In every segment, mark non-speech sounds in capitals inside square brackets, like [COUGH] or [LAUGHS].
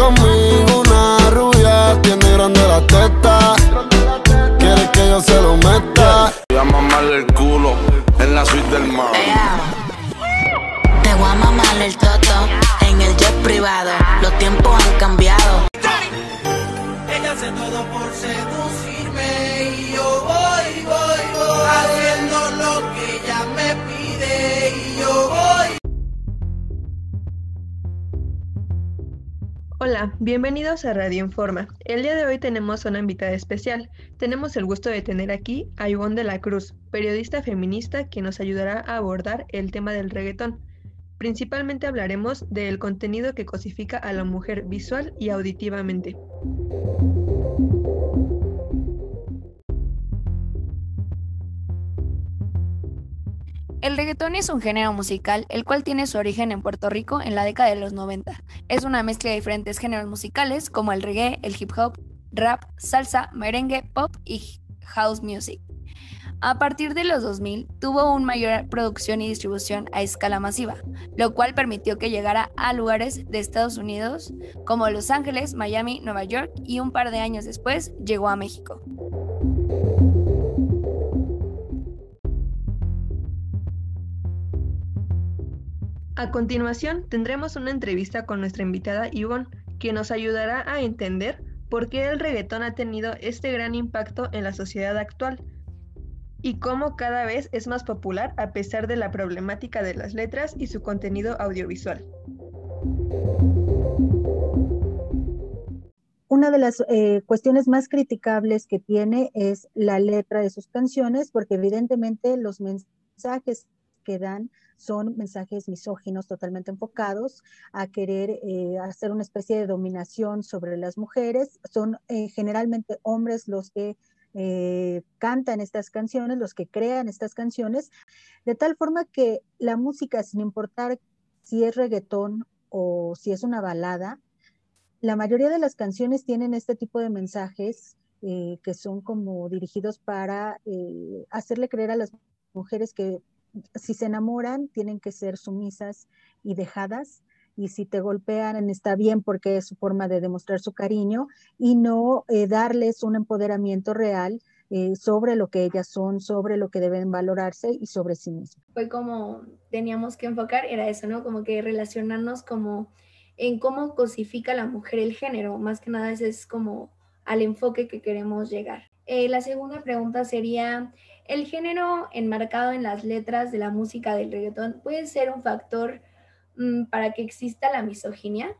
conmigo Hola, bienvenidos a Radio Informa. El día de hoy tenemos una invitada especial. Tenemos el gusto de tener aquí a Ivonne de la Cruz, periodista feminista que nos ayudará a abordar el tema del reggaetón. Principalmente hablaremos del contenido que cosifica a la mujer visual y auditivamente. El reggaetón es un género musical el cual tiene su origen en Puerto Rico en la década de los 90. Es una mezcla de diferentes géneros musicales como el reggae, el hip hop, rap, salsa, merengue, pop y house music. A partir de los 2000 tuvo una mayor producción y distribución a escala masiva, lo cual permitió que llegara a lugares de Estados Unidos como Los Ángeles, Miami, Nueva York y un par de años después llegó a México. A continuación, tendremos una entrevista con nuestra invitada Ivonne, que nos ayudará a entender por qué el reggaetón ha tenido este gran impacto en la sociedad actual y cómo cada vez es más popular a pesar de la problemática de las letras y su contenido audiovisual. Una de las eh, cuestiones más criticables que tiene es la letra de sus canciones, porque evidentemente los mensajes que dan son mensajes misóginos totalmente enfocados a querer eh, hacer una especie de dominación sobre las mujeres. Son eh, generalmente hombres los que eh, cantan estas canciones, los que crean estas canciones, de tal forma que la música, sin importar si es reggaetón o si es una balada, la mayoría de las canciones tienen este tipo de mensajes que son como dirigidos para hacerle creer a las mujeres que si se enamoran, tienen que ser sumisas y dejadas. Y si te golpean, está bien porque es su forma de demostrar su cariño y no eh, darles un empoderamiento real eh, sobre lo que ellas son, sobre lo que deben valorarse y sobre sí mismas. Fue como teníamos que enfocar, era eso, ¿no? Como que relacionarnos como en cómo cosifica la mujer el género, más que nada ese es como al enfoque que queremos llegar. Eh, la segunda pregunta sería, ¿el género enmarcado en las letras de la música del reggaetón puede ser un factor mm, para que exista la misoginia?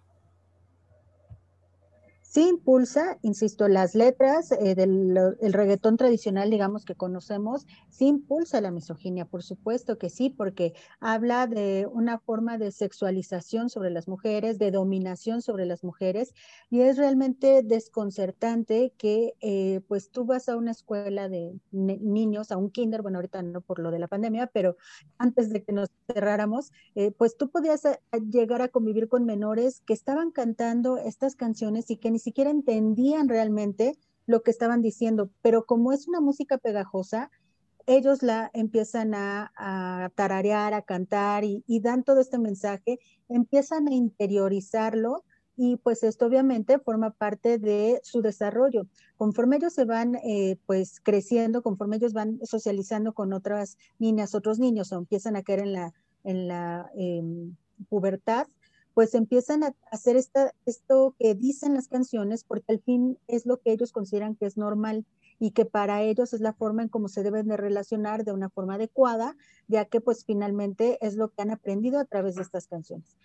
Sí impulsa, insisto, las letras eh, del el reggaetón tradicional, digamos, que conocemos, sí impulsa la misoginia, por supuesto que sí, porque habla de una forma de sexualización sobre las mujeres, de dominación sobre las mujeres, y es realmente desconcertante que, eh, pues, tú vas a una escuela de niños, a un kinder, bueno, ahorita no por lo de la pandemia, pero antes de que nos cerráramos, eh, pues tú podías llegar a convivir con menores que estaban cantando estas canciones y que ni siquiera entendían realmente lo que estaban diciendo, pero como es una música pegajosa, ellos la empiezan a, tararear, a cantar y, dan todo este mensaje, empiezan a interiorizarlo y pues esto obviamente forma parte de su desarrollo. Conforme ellos se van eh, pues creciendo, conforme ellos van socializando con otras niñas, otros niños o empiezan a caer en la, en la em, pubertad, pues empiezan a hacer esta, esto que dicen las canciones porque al fin es lo que ellos consideran que es normal y que para ellos es la forma en cómo se deben de relacionar de una forma adecuada, ya que pues finalmente es lo que han aprendido a través de estas canciones.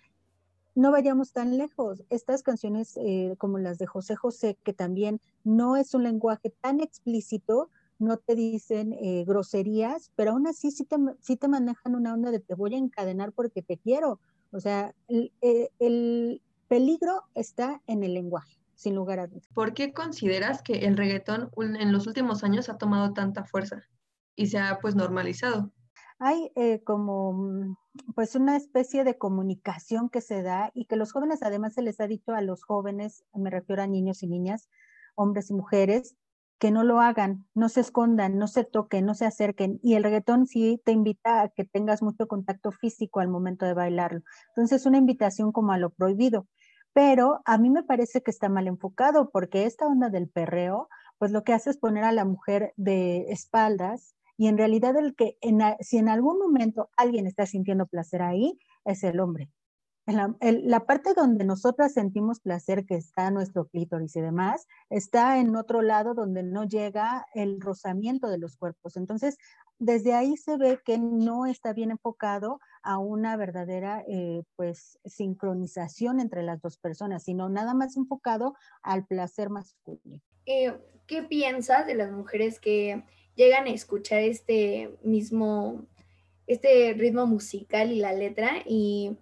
No vayamos tan lejos. Estas canciones eh, como las de José José, que también no es un lenguaje tan explícito, no te dicen eh, groserías, pero aún así sí te, sí te manejan una onda de te voy a encadenar porque te quiero o sea, eh, el, peligro está en el lenguaje, sin lugar a dudas. ¿Por qué consideras que el reggaetón en los últimos años ha tomado tanta fuerza y se ha pues normalizado? Hay eh, como mm, pues una especie de comunicación que se da y que los jóvenes además se les ha dicho a los jóvenes, me refiero a niños y niñas, hombres y mujeres, que no lo hagan, no se escondan, no se toquen, no se acerquen. Y el reggaetón sí te invita a que tengas mucho contacto físico al momento de bailarlo. Entonces, una invitación como a lo prohibido. pero a mí me parece que está mal enfocado porque esta onda del perreo, pues lo que hace es poner a la mujer de espaldas y en realidad el que si en algún momento alguien está sintiendo placer ahí es el hombre. La, parte donde nosotras sentimos placer, que está nuestro clítoris y demás, está en otro lado donde no llega el rozamiento de los cuerpos. Entonces, desde ahí se ve que no está bien enfocado a una verdadera, eh, pues, sincronización entre las dos personas, sino nada más enfocado al placer masculino. Eh, ¿Qué piensas de las mujeres que llegan a escuchar este mismo, este ritmo musical y la letra y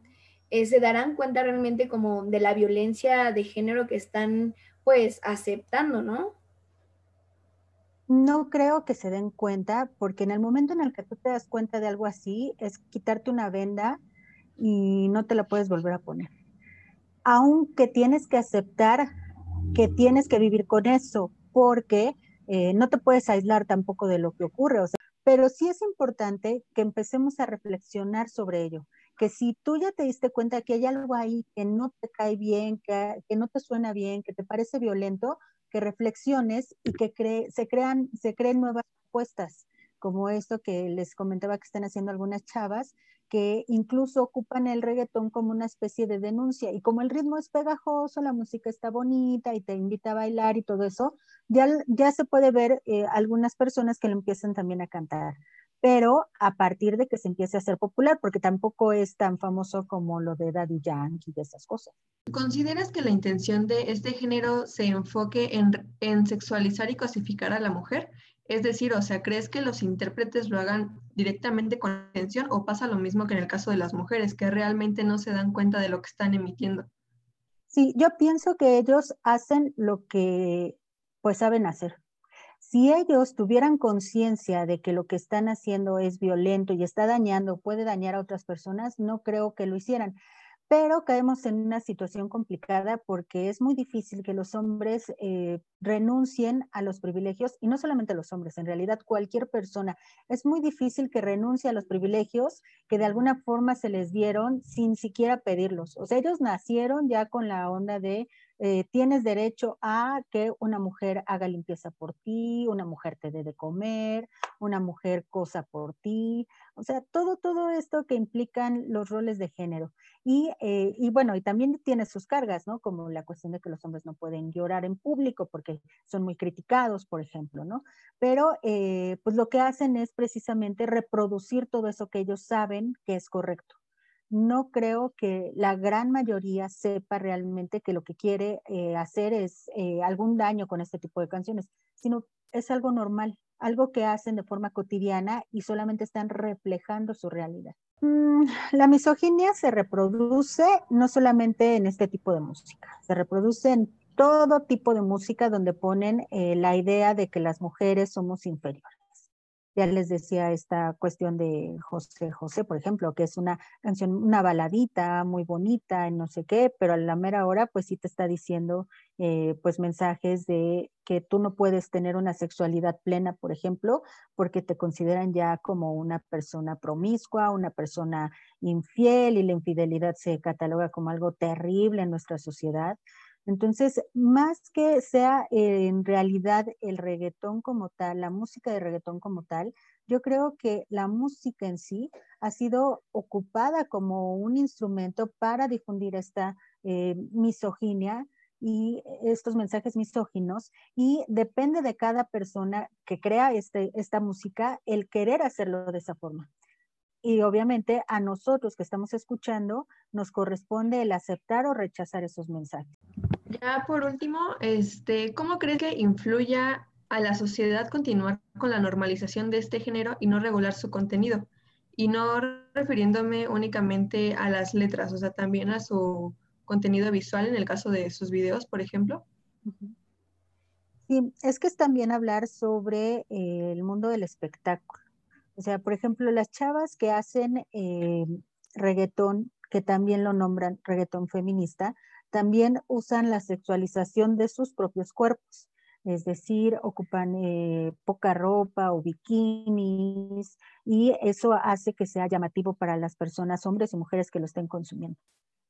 eh, se darán cuenta realmente como de la violencia de género que están pues aceptando, ¿no? No creo que se den cuenta, porque en el momento en el que tú te das cuenta de algo así, es quitarte una venda y no te la puedes volver a poner. Aunque tienes que aceptar que tienes que vivir con eso, porque eh, no te puedes aislar tampoco de lo que ocurre. Pero sí es importante que empecemos a reflexionar sobre ello que si tú ya te diste cuenta que hay algo ahí que no te cae bien, que, que no te suena bien, que te parece violento, que reflexiones y que se, crean, se creen nuevas propuestas, como esto que les comentaba que están haciendo algunas chavas, que incluso ocupan el reggaetón como una especie de denuncia. Y como el ritmo es pegajoso, la música está bonita y te invita a bailar y todo eso, ya, ya se puede ver eh, algunas personas que lo empiezan también a cantar pero a partir de que se empiece a ser popular, porque tampoco es tan famoso como lo de Daddy Yankee y esas cosas. ¿Consideras que la intención de este género se enfoque en, en sexualizar y cosificar a la mujer? Es decir, o sea, ¿crees que los intérpretes lo hagan directamente con intención o pasa lo mismo que en el caso de las mujeres, que realmente no se dan cuenta de lo que están emitiendo? Sí, yo pienso que ellos hacen lo que pues saben hacer. Si ellos tuvieran conciencia de que lo que están haciendo es violento y está dañando, puede dañar a otras personas, no creo que lo hicieran. Pero caemos en una situación complicada porque es muy difícil que los hombres eh, renuncien a los privilegios, y no solamente los hombres, en realidad cualquier persona. Es muy difícil que renuncie a los privilegios que de alguna forma se les dieron sin siquiera pedirlos. O sea, ellos nacieron ya con la onda de eh, tienes derecho a que una mujer haga limpieza por ti, una mujer te dé de comer, una mujer cosa por ti, o sea, todo, todo esto que implican los roles de género. Y, eh, y bueno, y también tiene sus cargas, ¿no? Como la cuestión de que los hombres no pueden llorar en público porque son muy criticados, por ejemplo, ¿no? Pero eh, pues lo que hacen es precisamente reproducir todo eso que ellos saben que es correcto no creo que la gran mayoría sepa realmente que lo que quiere eh, hacer es eh, algún daño con este tipo de canciones, sino es algo normal, algo que hacen de forma cotidiana y solamente están reflejando su realidad. Mm, la misoginia se reproduce no solamente en este tipo de música, se reproduce en todo tipo de música donde ponen eh, la idea de que las mujeres somos inferiores. Ya les decía esta cuestión de José José, por ejemplo, que es una canción, una baladita muy bonita, no sé qué, pero a la mera hora, pues sí te está diciendo, eh, pues mensajes de que tú no puedes tener una sexualidad plena, por ejemplo, porque te consideran ya como una persona promiscua, una persona infiel y la infidelidad se cataloga como algo terrible en nuestra sociedad. Entonces, más que sea eh, en realidad el reggaetón como tal, la música de reggaetón como tal, yo creo que la música en sí ha sido ocupada como un instrumento para difundir esta eh, misoginia y estos mensajes misóginos y depende de cada persona que crea este, esta música el querer hacerlo de esa forma. Y obviamente a nosotros que estamos escuchando nos corresponde el aceptar o rechazar esos mensajes. Ya por último, este, ¿cómo crees que influya a la sociedad continuar con la normalización de este género y no regular su contenido? Y no refiriéndome únicamente a las letras, o sea, también a su contenido visual en el caso de sus videos, por ejemplo. Sí, es que es también hablar sobre eh, el mundo del espectáculo. O sea, por ejemplo, las chavas que hacen eh, reggaetón, que también lo nombran reggaetón feminista, también usan la sexualización de sus propios cuerpos, es decir, ocupan eh, poca ropa o bikinis y eso hace que sea llamativo para las personas, hombres y mujeres que lo estén consumiendo.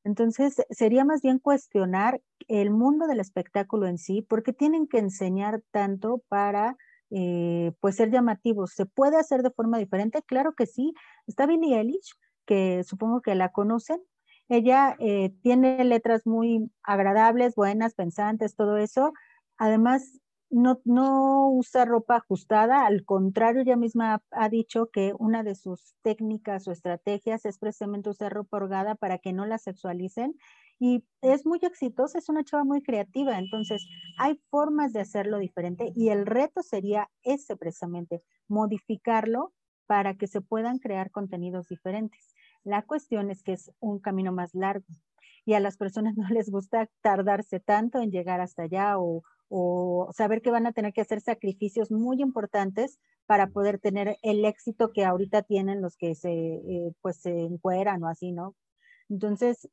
Entonces, sería más bien cuestionar el mundo del espectáculo en sí, porque tienen que enseñar tanto para eh, pues ser llamativos. ¿Se puede hacer de forma diferente? Claro que sí. Está Billie Eilish, que supongo que la conocen. Ella eh, tiene letras muy agradables, buenas, pensantes, todo eso. Además, no, usa ropa ajustada, al contrario, ella misma ha, dicho que una de sus técnicas o estrategias es precisamente usar ropa holgada para que no la sexualicen y es muy exitosa, es una chava muy creativa, entonces hay formas de hacerlo diferente y el reto sería ese precisamente, modificarlo para que se puedan crear contenidos diferentes. La cuestión es que es un camino más largo y a las personas [LAUGHS] no les gusta tardarse tanto en llegar hasta allá o, saber que van a tener que hacer sacrificios muy importantes para poder tener el éxito que ahorita tienen los que se, eh, pues se encueran o así, ¿no? Entonces,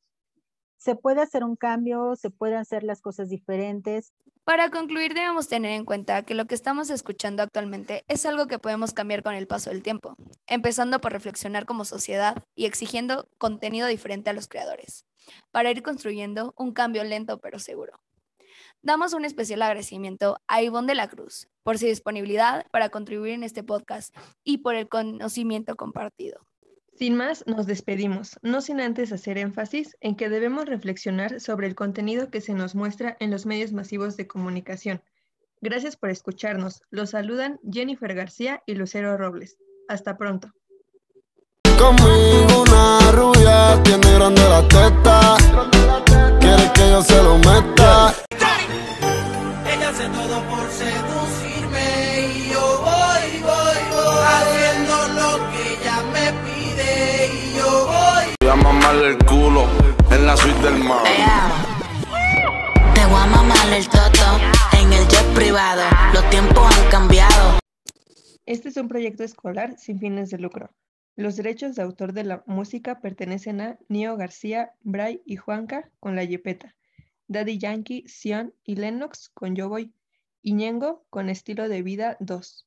se puede hacer un cambio, se pueden hacer las cosas diferentes. Para concluir, debemos tener en cuenta que lo que estamos escuchando actualmente es algo que podemos cambiar con el paso del tiempo, empezando por reflexionar como sociedad y exigiendo contenido diferente a los creadores, para ir construyendo un cambio lento pero seguro. Damos un especial agradecimiento a Ivonne de la Cruz por su disponibilidad para contribuir en este podcast y por el conocimiento compartido. Sin más, nos despedimos, no sin antes hacer énfasis en que debemos reflexionar sobre el contenido que se nos muestra en los medios masivos de comunicación. Gracias por escucharnos. Los saludan Jennifer García y Lucero Robles. Hasta pronto. Mamarle el culo en la suite del mar. Te voy a mamar el toto en el jet privado. Los tiempos han cambiado. Este es un proyecto escolar sin fines de lucro. Los derechos de autor de la música pertenecen a Nio García, Bray y Juanca con La Yepeta, Daddy Yankee, Sion y Lennox con Yo Voy, y Ñengo con Estilo de Vida 2.